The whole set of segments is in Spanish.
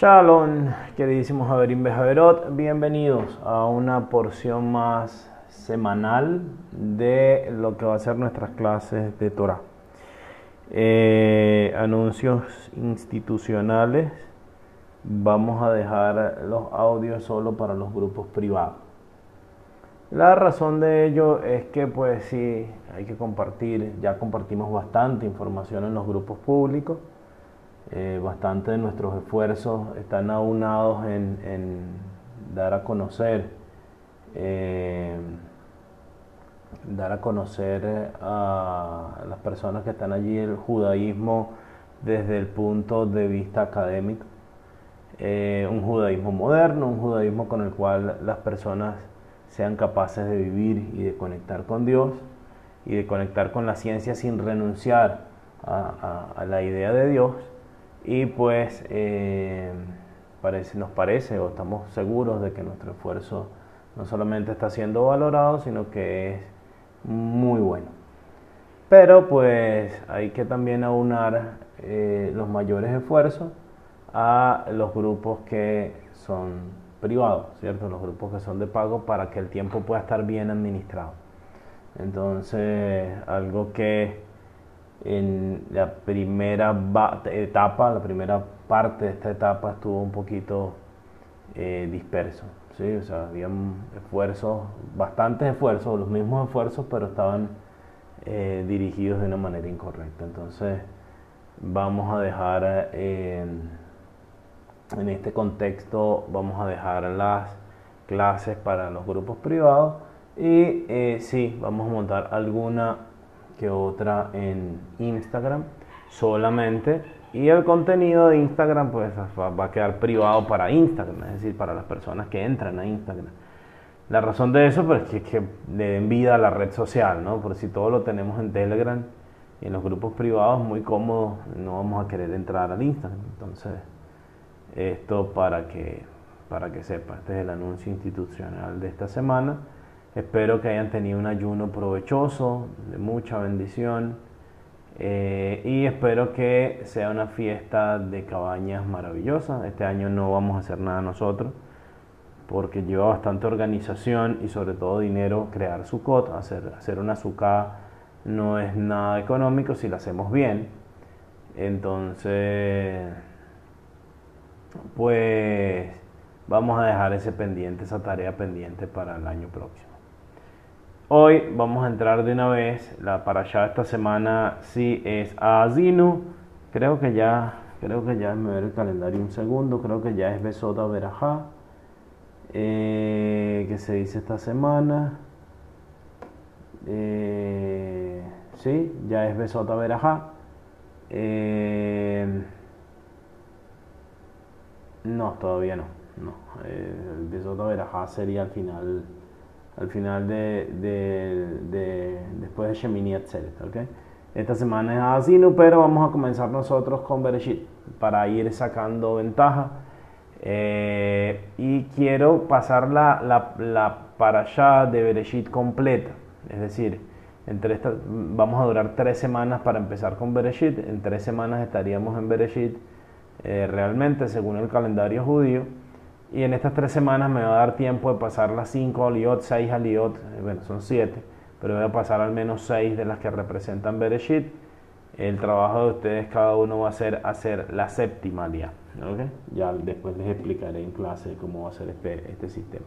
Shalom, queridísimos Javerín Bejaverot, bienvenidos a una porción más semanal de lo que va a ser nuestras clases de Torah. Eh, anuncios institucionales, vamos a dejar los audios solo para los grupos privados. La razón de ello es que pues sí, hay que compartir, ya compartimos bastante información en los grupos públicos eh, bastante de nuestros esfuerzos están aunados en, dar a conocer, eh, dar a conocer a las personas que están allí el judaísmo desde el punto de vista académico. Eh, un judaísmo moderno, un judaísmo con el cual las personas sean capaces de vivir y de conectar con Dios y de conectar con la ciencia sin renunciar a la idea de Dios y pues eh, parece, nos parece o estamos seguros de que nuestro esfuerzo no solamente está siendo valorado, sino que es muy bueno. Pero pues hay que también aunar eh, los mayores esfuerzos a los grupos que son privados, ¿cierto? Los grupos que son de pago para que el tiempo pueda estar bien administrado. Entonces, algo que en la primera etapa, la primera parte de esta etapa estuvo un poquito eh, disperso. ¿sí? O sea, habían esfuerzos, bastantes esfuerzos, los mismos esfuerzos, pero estaban eh, dirigidos de una manera incorrecta. Entonces, vamos a dejar en este contexto, vamos a dejar las clases para los grupos privados y eh, sí, vamos a montar alguna que otra en Instagram solamente y el contenido de Instagram pues va a quedar privado para Instagram, es decir, para las personas que entran a Instagram. La razón de eso pues, es que, le den vida a la red social, ¿no? Por si todo lo tenemos en Telegram y en los grupos privados, muy cómodo, no vamos a querer entrar al Instagram. Entonces, esto para que, para que sepa, este es el anuncio institucional de esta semana. Espero que hayan tenido un ayuno provechoso, de mucha bendición. Eh, y espero que sea una fiesta de cabañas maravillosa. Este año no vamos a hacer nada nosotros, porque lleva bastante organización y sobre todo dinero crear su cot. Hacer, hacer una sucá no es nada económico si lo hacemos bien. Entonces, pues vamos a dejar ese pendiente, esa tarea pendiente para el año próximo. Hoy vamos a entrar de una vez, la para allá esta semana sí es Azinu, creo que ya, creo que ya, me ver el calendario un segundo, creo que ya es Besota Verajá, eh, que se dice esta semana, eh, sí, ya es Besota Verajá, eh, no, todavía no, no, el Besota Verajá sería al final al final de, de, después de Shemini Atzeret, ¿ok? Esta semana es Asinu, pero vamos a comenzar nosotros con Bereshit para ir sacando ventaja. Eh, y quiero pasar la, la, la para allá de Bereshit completa, es decir, entre esta, vamos a durar tres semanas para empezar con Bereshit, en tres semanas estaríamos en Bereshit eh, realmente según el calendario judío y en estas tres semanas me va a dar tiempo de pasar las cinco aliot, seis aliot, eh, bueno, son siete, pero voy a pasar al menos seis de las que representan Bereshit. El trabajo de ustedes, cada uno va a ser hacer la séptima aliá. ¿okay? Ya después les explicaré en clase cómo va a ser este, este sistema.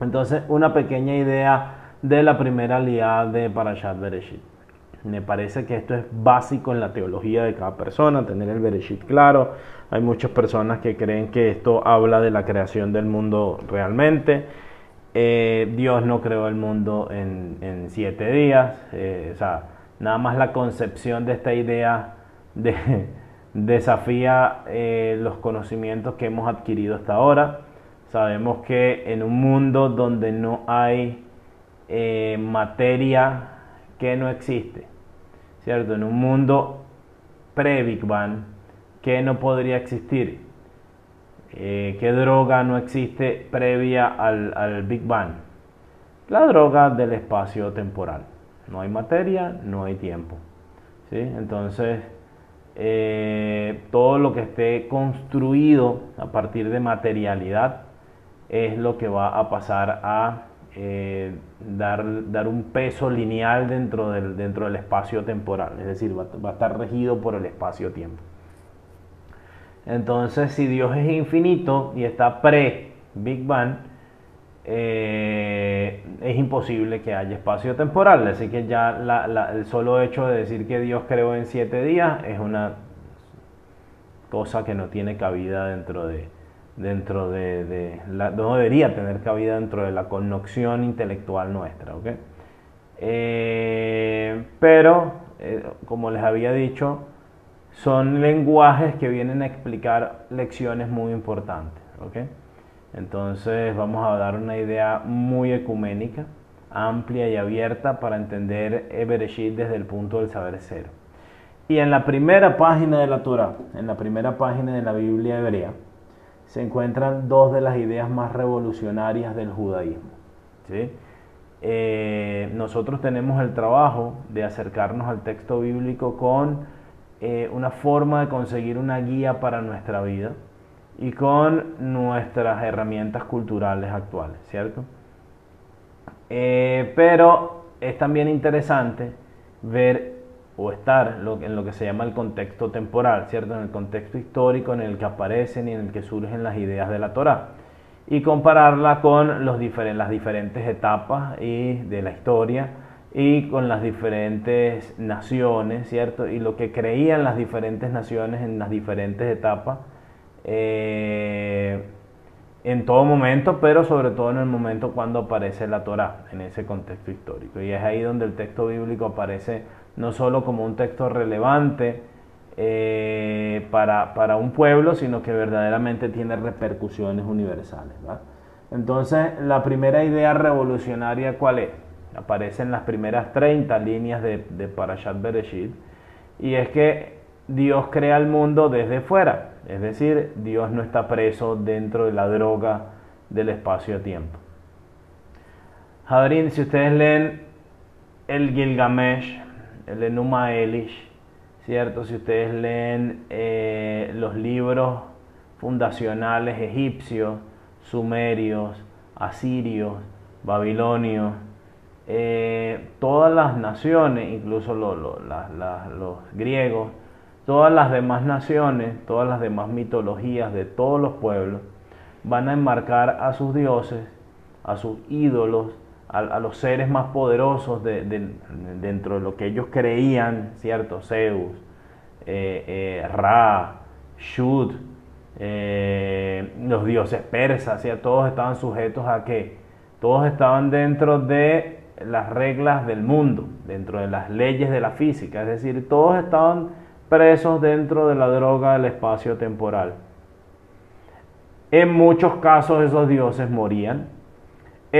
Entonces, una pequeña idea de la primera aliá de Parashat Bereshit. Me parece que esto es básico en la teología de cada persona, tener el Bereshit claro. Hay muchas personas que creen que esto habla de la creación del mundo realmente. Eh, Dios no creó el mundo en, siete días. Eh, nada más la concepción de esta idea de, desafía eh, los conocimientos que hemos adquirido hasta ahora. Sabemos que en un mundo donde no hay materia que no existe, ¿cierto? En un mundo pre-Big Bang, ¿qué no podría existir? Eh, ¿Qué droga no existe previa al, Big Bang? La droga del espacio temporal. No hay materia, no hay tiempo. ¿sí? Entonces, eh, todo lo que esté construido a partir de materialidad es lo que va a pasar a eh, dar, dar, un peso lineal dentro del, dentro del espacio temporal, es decir, va, a estar regido por el espacio-tiempo. Entonces, si Dios es infinito y está pre-Big Bang, eh, es imposible que haya espacio temporal. Así que ya el solo hecho de decir que Dios creó en siete días es una cosa que no tiene cabida dentro de, dentro de, la, no debería tener cabida dentro de la connoción intelectual nuestra. Eh, pero, eh, como les había dicho, son lenguajes que vienen a explicar lecciones muy importantes. Entonces vamos a dar una idea muy ecuménica, amplia y abierta para entender Ebereshit desde el punto del saber cero. Y en la primera página de la Torah, en la primera página de la Biblia hebrea, se encuentran dos de las ideas más revolucionarias del judaísmo. Eh, nosotros tenemos el trabajo de acercarnos al texto bíblico con eh, una forma de conseguir una guía para nuestra vida y con nuestras herramientas culturales actuales, ¿cierto? Eh, pero es también interesante ver o estar en lo que se llama el contexto temporal, ¿cierto? En el contexto histórico en el que aparecen y en el que surgen las ideas de la Torah y compararla con los las diferentes etapas y de la historia y con las diferentes naciones, ¿cierto? Y lo que creían las diferentes naciones en las diferentes etapas eh, en todo momento, pero sobre todo en el momento cuando aparece la Torah, en ese contexto histórico. Y es ahí donde el texto bíblico aparece no solo como un texto relevante eh, para, un pueblo, sino que verdaderamente tiene repercusiones universales. Entonces, la primera idea revolucionaria, ¿cuál es? Aparece en las primeras 30 líneas de, de Parashat Bereshit, y es que Dios crea el mundo desde fuera, es decir, Dios no está preso dentro de la droga del espacio-tiempo. Si ustedes leen el Gilgamesh, el Enuma Elish, ¿cierto? Si ustedes leen eh, los libros fundacionales egipcios, sumerios, asirios, babilonios, eh, todas las naciones, incluso los griegos, todas las demás naciones, todas las demás mitologías de todos los pueblos, van a enmarcar a sus dioses, a sus ídolos, a, los seres más poderosos de, dentro de lo que ellos creían, ¿cierto? Zeus, eh, eh, Ra, Shud, eh, los dioses persas, todos estaban sujetos a que todos estaban dentro de las reglas del mundo, dentro de las leyes de la física, es decir, todos estaban presos dentro de la droga del espacio temporal. En muchos casos esos dioses morían,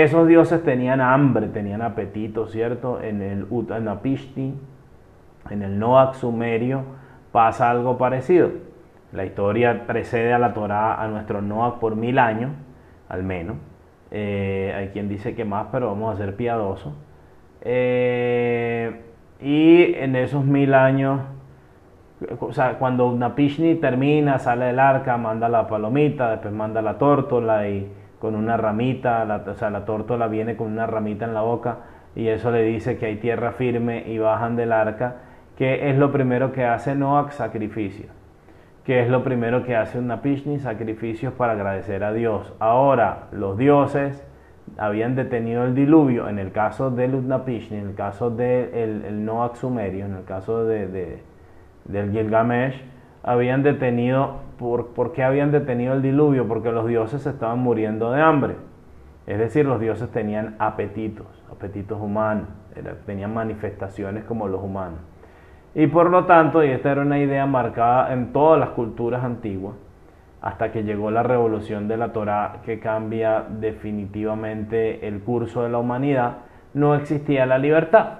esos dioses tenían hambre, tenían apetito, ¿cierto? En el Utanapishti, en el Noach sumerio, pasa algo parecido. La historia precede a la Torah, a nuestro Noach por mil años, al menos. Eh, hay quien dice que más, pero vamos a ser piadosos. Eh, y en esos mil años, o sea, cuando Unapishni termina, sale del arca, manda la palomita, después manda la tórtola y con una ramita, la, o sea, la tórtola viene con una ramita en la boca y eso le dice que hay tierra firme y bajan del arca, que es lo primero que hace Noach, sacrificio, que es lo primero que hace Pishni, sacrificios para agradecer a Dios. Ahora, los dioses habían detenido el diluvio, en el caso del Utnapishni, en el caso del de el sumerio, en el caso de, del Gilgamesh, habían detenido, ¿por, qué habían detenido el diluvio? Porque los dioses estaban muriendo de hambre. Es decir, los dioses tenían apetitos, apetitos humanos, tenían manifestaciones como los humanos. Y por lo tanto, y esta era una idea marcada en todas las culturas antiguas, hasta que llegó la revolución de la Torá que cambia definitivamente el curso de la humanidad, no existía la libertad.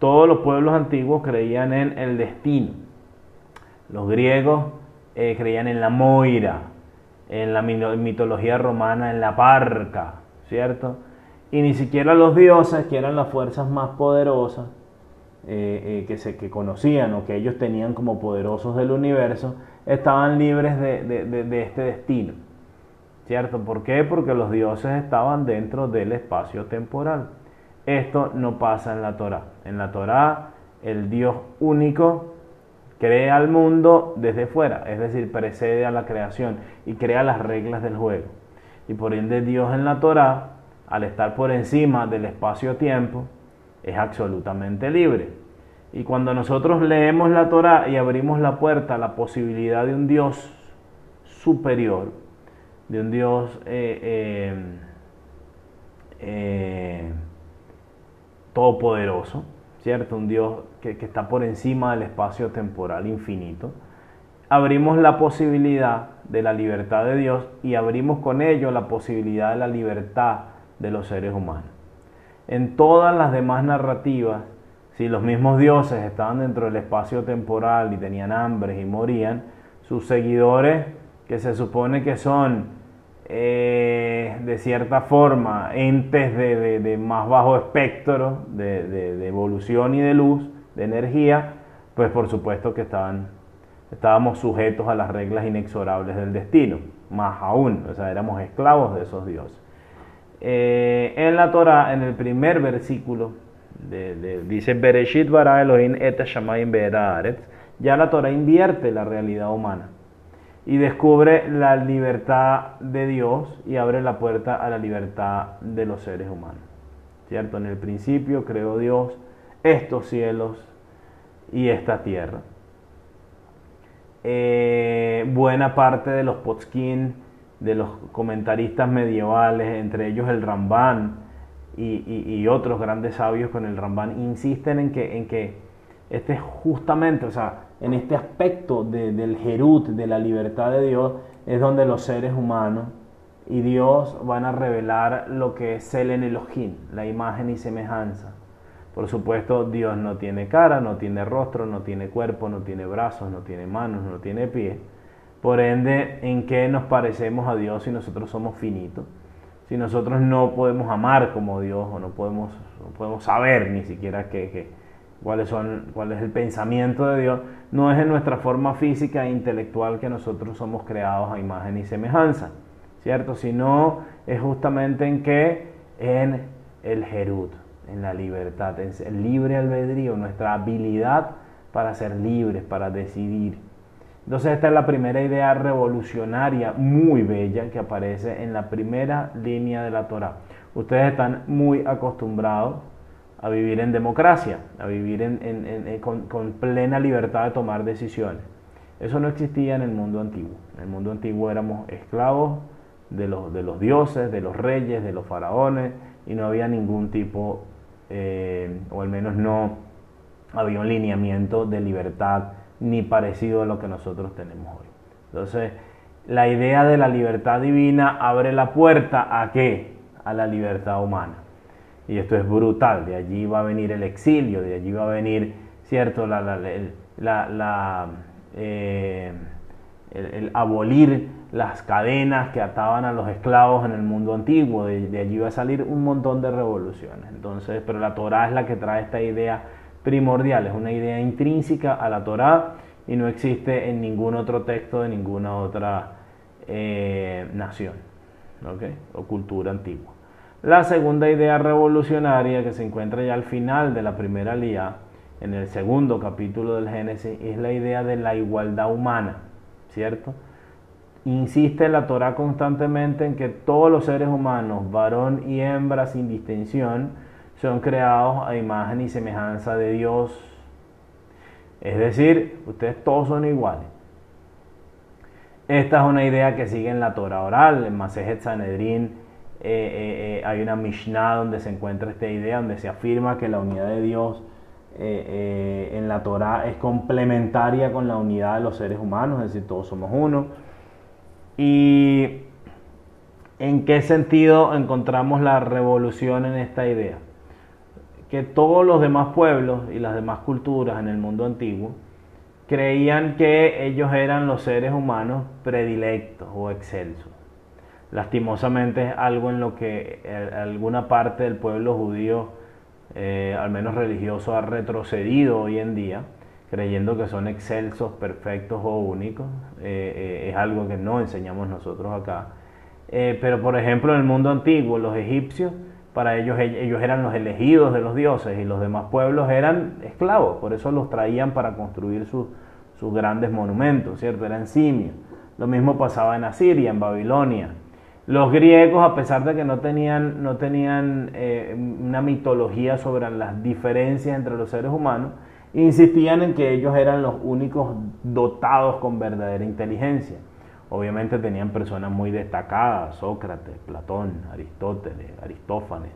Todos los pueblos antiguos creían en el destino, los griegos eh, creían en la Moira, en la mitología romana, en la Parca, ¿cierto? Y ni siquiera los dioses, que eran las fuerzas más poderosas, eh, que, se, que conocían o que ellos tenían como poderosos del universo, estaban libres de, de este destino. ¿Cierto? ¿Por qué? Porque los dioses estaban dentro del espacio temporal. Esto no pasa en la Torah. En la Torah, el Dios único crea al mundo desde fuera, es decir, precede a la creación y crea las reglas del juego. Y por ende Dios en la Torah, al estar por encima del espacio-tiempo, es absolutamente libre. Y cuando nosotros leemos la Torah y abrimos la puerta a la posibilidad de un Dios superior, de un Dios eh, eh, eh, todopoderoso, ¿cierto? Un Dios que, está por encima del espacio temporal infinito. Abrimos la posibilidad de la libertad de Dios y abrimos con ello la posibilidad de la libertad de los seres humanos. En todas las demás narrativas, si los mismos dioses estaban dentro del espacio temporal y tenían hambre y morían, sus seguidores, que se supone que son eh, de cierta forma, entes de, más bajo espectro de, evolución y de luz, de energía, pues por supuesto que estábamos sujetos a las reglas inexorables del destino, más aún, o sea, éramos esclavos de esos dioses. Eh, en la Torah, en el primer versículo, dice Bereshit bara Elohim et ya la Torah invierte la realidad humana y descubre la libertad de Dios y abre la puerta a la libertad de los seres humanos. ¿Cierto? En el principio creó Dios estos cielos y esta tierra. Eh, buena parte de los potskin, de los comentaristas medievales, entre ellos el Ramban y, otros grandes sabios con el Ramban, insisten en que, en que este es justamente, o sea, en este aspecto del Jerut, de la libertad de Dios, es donde los seres humanos y Dios van a revelar lo que es el Elohim, la imagen y semejanza. Por supuesto, Dios no tiene cara, no tiene rostro, no tiene cuerpo, no tiene brazos, no tiene manos, no tiene pies. Por ende, ¿en qué nos parecemos a Dios si nosotros somos finitos? Si nosotros no podemos amar como Dios o no podemos, podemos saber ni siquiera qué, cuáles son, cuál es el pensamiento de Dios, no es en nuestra forma física e intelectual que nosotros somos creados a imagen y semejanza, ¿cierto? Sino es justamente en que en el Jerut, en la libertad, en el libre albedrío, nuestra habilidad para ser libres, para decidir. Entonces esta es la primera idea revolucionaria muy bella que aparece en la primera línea de la Torah. Ustedes están muy acostumbrados a vivir en democracia, a vivir en, con, plena libertad de tomar decisiones. Eso no existía en el mundo antiguo. En el mundo antiguo éramos esclavos de los, de los dioses, de los reyes, de los faraones, y no había ningún tipo, eh, o al menos no había un lineamiento de libertad ni parecido a lo que nosotros tenemos hoy. Entonces, la idea de la libertad divina abre la puerta a qué? A la libertad humana. Y esto es brutal, de allí va a venir el exilio, de allí va a venir, ¿cierto? Eh, el, abolir las cadenas que ataban a los esclavos en el mundo antiguo, de, allí va a salir un montón de revoluciones. Entonces, pero la Torah es la que trae esta idea primordial, es una idea intrínseca a la Torah y no existe en ningún otro texto de ninguna otra eh, nación o cultura antigua. La segunda idea revolucionaria que se encuentra ya al final de la primera lía, en el segundo capítulo del Génesis, es la idea de la igualdad humana, ¿cierto? Insiste la Torah constantemente en que todos los seres humanos, varón y hembra sin distinción, son creados a imagen y semejanza de Dios. Es decir, ustedes todos son iguales. Esta es una idea que sigue en la Torah oral, en Masejet Sanedrin eh, eh, eh, hay una Mishnah donde se encuentra esta idea, donde se afirma que la unidad de Dios en la Torah es complementaria con la unidad de los seres humanos, es decir, todos somos uno. ¿Y en qué sentido encontramos la revolución en esta idea? Que todos los demás pueblos y las demás culturas en el mundo antiguo creían que ellos eran los seres humanos predilectos o excelsos lastimosamente es algo en lo que eh, alguna parte del pueblo judío eh, al menos religioso, ha retrocedido hoy en día, creyendo que son excelsos, perfectos o únicos. Eh, es algo que no enseñamos nosotros acá. pero por ejemplo, en el mundo antiguo, los egipcios, para ellos ellos eran los elegidos de los dioses y los demás pueblos eran esclavos, por eso los traían para construir sus, sus grandes monumentos, ¿cierto? Eran simios. Lo mismo pasaba en Asiria, en Babilonia. Los griegos, a pesar de que no tenían, no tenían eh, una mitología sobre las diferencias entre los seres humanos, insistían en que ellos eran los únicos dotados con verdadera inteligencia. Obviamente tenían personas muy destacadas, Sócrates, Platón, Aristóteles, Aristófanes,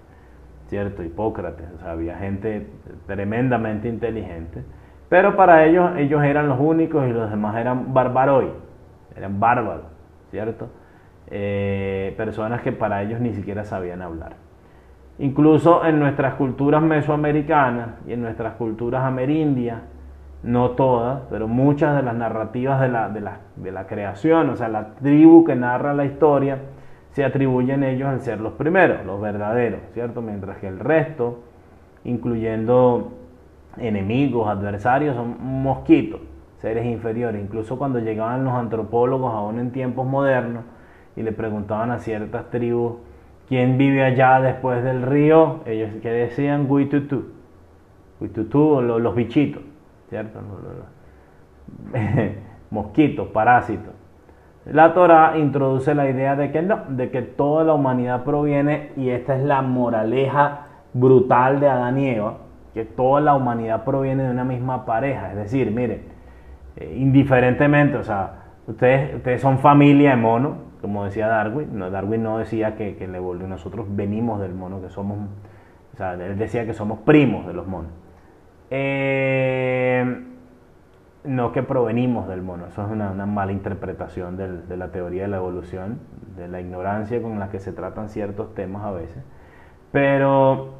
¿cierto? Hipócrates, o sea, había gente tremendamente inteligente, pero para ellos ellos eran los únicos y los demás eran barbaroi, eran bárbaros, ¿cierto? Eh, personas que para ellos ni siquiera sabían hablar. Incluso en nuestras culturas mesoamericanas y en nuestras culturas amerindias, no todas, pero muchas de las narrativas de la, de la, creación, o sea, la tribu que narra la historia, se atribuyen ellos al ser los primeros, los verdaderos, ¿cierto? Mientras que el resto, incluyendo enemigos, adversarios, son mosquitos, seres inferiores. Incluso cuando llegaban los antropólogos, aún en tiempos modernos, y le preguntaban a ciertas tribus quién vive allá después del río, ellos que decían Huitutu, Huitutu o los, bichitos, ¿cierto? Mosquitos, parásitos. La Torah introduce la idea de que no, de que toda la humanidad proviene, y esta es la moraleja brutal de Adán y Eva, que toda la humanidad proviene de una misma pareja. Es decir, miren, eh, indiferentemente, o sea, ustedes, ustedes son familia de mono, como decía Darwin, no, Darwin no decía que, que le volvió, nosotros venimos del mono, que somos, o sea, él decía que somos primos de los monos. Eh, no que provenimos del mono, eso es una, mala interpretación de la teoría de la evolución, de la ignorancia con la que se tratan ciertos temas a veces. Pero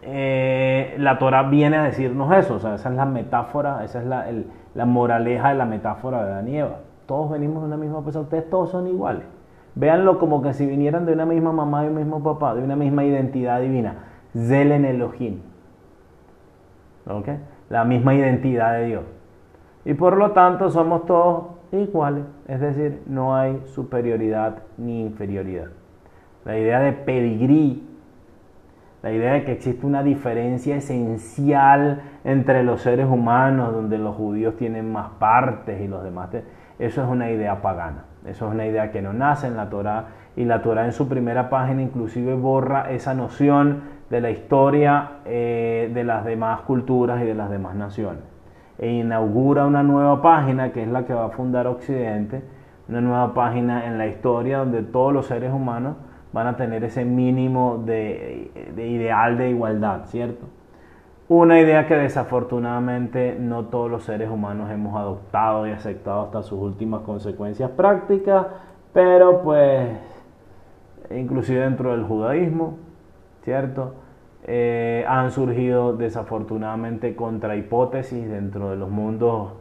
eh, la Torah viene a decirnos eso, o sea, esa es la metáfora, esa es la, la moraleja de la metáfora de Danieva todos venimos de una misma persona, ustedes todos son iguales. Véanlo como que si vinieran de una misma mamá y un mismo papá, de una misma identidad divina. Zelen Elohim. ¿Ok? La misma identidad de Dios. Y por lo tanto somos todos iguales. Es decir, no hay superioridad ni inferioridad. La idea de pedigrí, la idea de que existe una diferencia esencial entre los seres humanos, donde los judíos tienen más partes y los demás. Eso es una idea pagana. Eso es una idea que no nace en la Torá y la Torá en su primera página inclusive borra esa noción de la historia eh, de las demás culturas y de las demás naciones. E inaugura una nueva página que es la que va a fundar Occidente, una nueva página en la historia donde todos los seres humanos van a tener ese mínimo de ideal de igualdad, ¿cierto? Una idea que desafortunadamente no todos los seres humanos hemos adoptado y aceptado hasta sus últimas consecuencias prácticas, pero pues inclusive dentro del judaísmo, ¿cierto? Eh, han surgido desafortunadamente contrahipótesis dentro de los mundos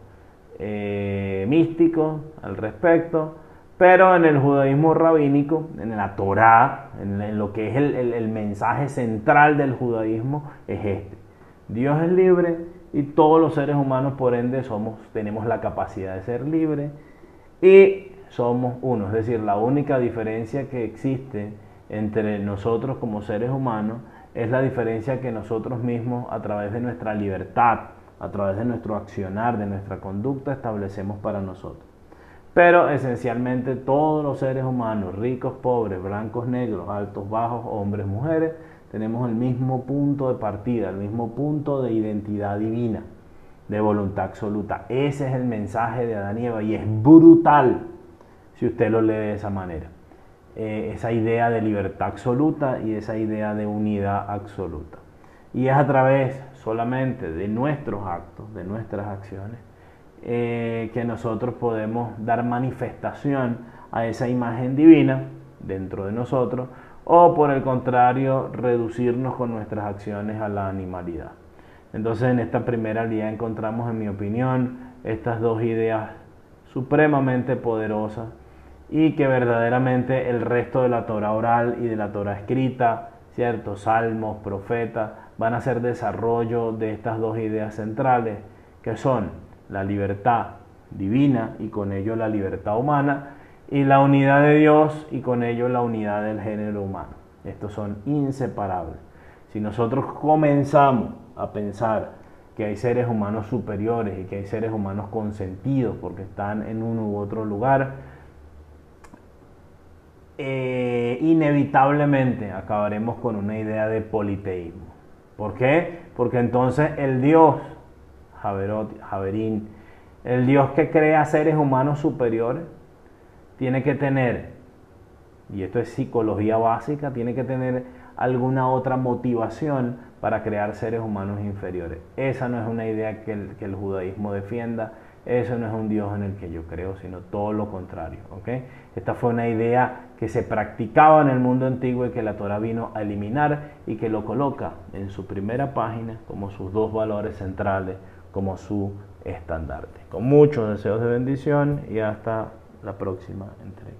eh, místicos al respecto, pero en el judaísmo rabínico, en la Torá, en, lo que es el mensaje central del judaísmo, es este Dios es libre y todos los seres humanos por ende somos, tenemos la capacidad de ser libres y somos uno. Es decir, la única diferencia que existe entre nosotros como seres humanos es la diferencia que nosotros mismos a través de nuestra libertad, a través de nuestro accionar, de nuestra conducta establecemos para nosotros. Pero esencialmente todos los seres humanos, ricos, pobres, blancos, negros, altos, bajos, hombres, mujeres, tenemos el mismo punto de partida, el mismo punto de identidad divina, de voluntad absoluta. Ese es el mensaje de Adán y Eva y es brutal si usted lo lee de esa manera. Eh, esa idea de libertad absoluta y esa idea de unidad absoluta. Y es a través solamente de nuestros actos, de nuestras acciones, eh, que nosotros podemos dar manifestación a esa imagen divina dentro de nosotros o por el contrario reducirnos con nuestras acciones a la animalidad. Entonces en esta primera idea encontramos, en mi opinión, estas dos ideas supremamente poderosas y que verdaderamente el resto de la Torah oral y de la Torah escrita, ¿cierto? Salmos, profetas, van a ser desarrollo de estas dos ideas centrales, que son la libertad divina y con ello la libertad humana, y la unidad de Dios y con ello la unidad del género humano. Estos son inseparables. Si nosotros comenzamos a pensar que hay seres humanos superiores y que hay seres humanos consentidos porque están en uno u otro lugar, eh, inevitablemente acabaremos con una idea de politeísmo. ¿Por qué? Porque entonces el Dios, Javerot, Javerín, el Dios que crea seres humanos superiores, tiene que tener, y esto es psicología básica, tiene que tener alguna otra motivación para crear seres humanos inferiores. Esa no es una idea que el, que el judaísmo defienda, eso no es un Dios en el que yo creo, sino todo lo contrario. ¿okay? Esta fue una idea que se practicaba en el mundo antiguo y que la Torah vino a eliminar y que lo coloca en su primera página como sus dos valores centrales, como su estandarte. Con muchos deseos de bendición y hasta la próxima entrega.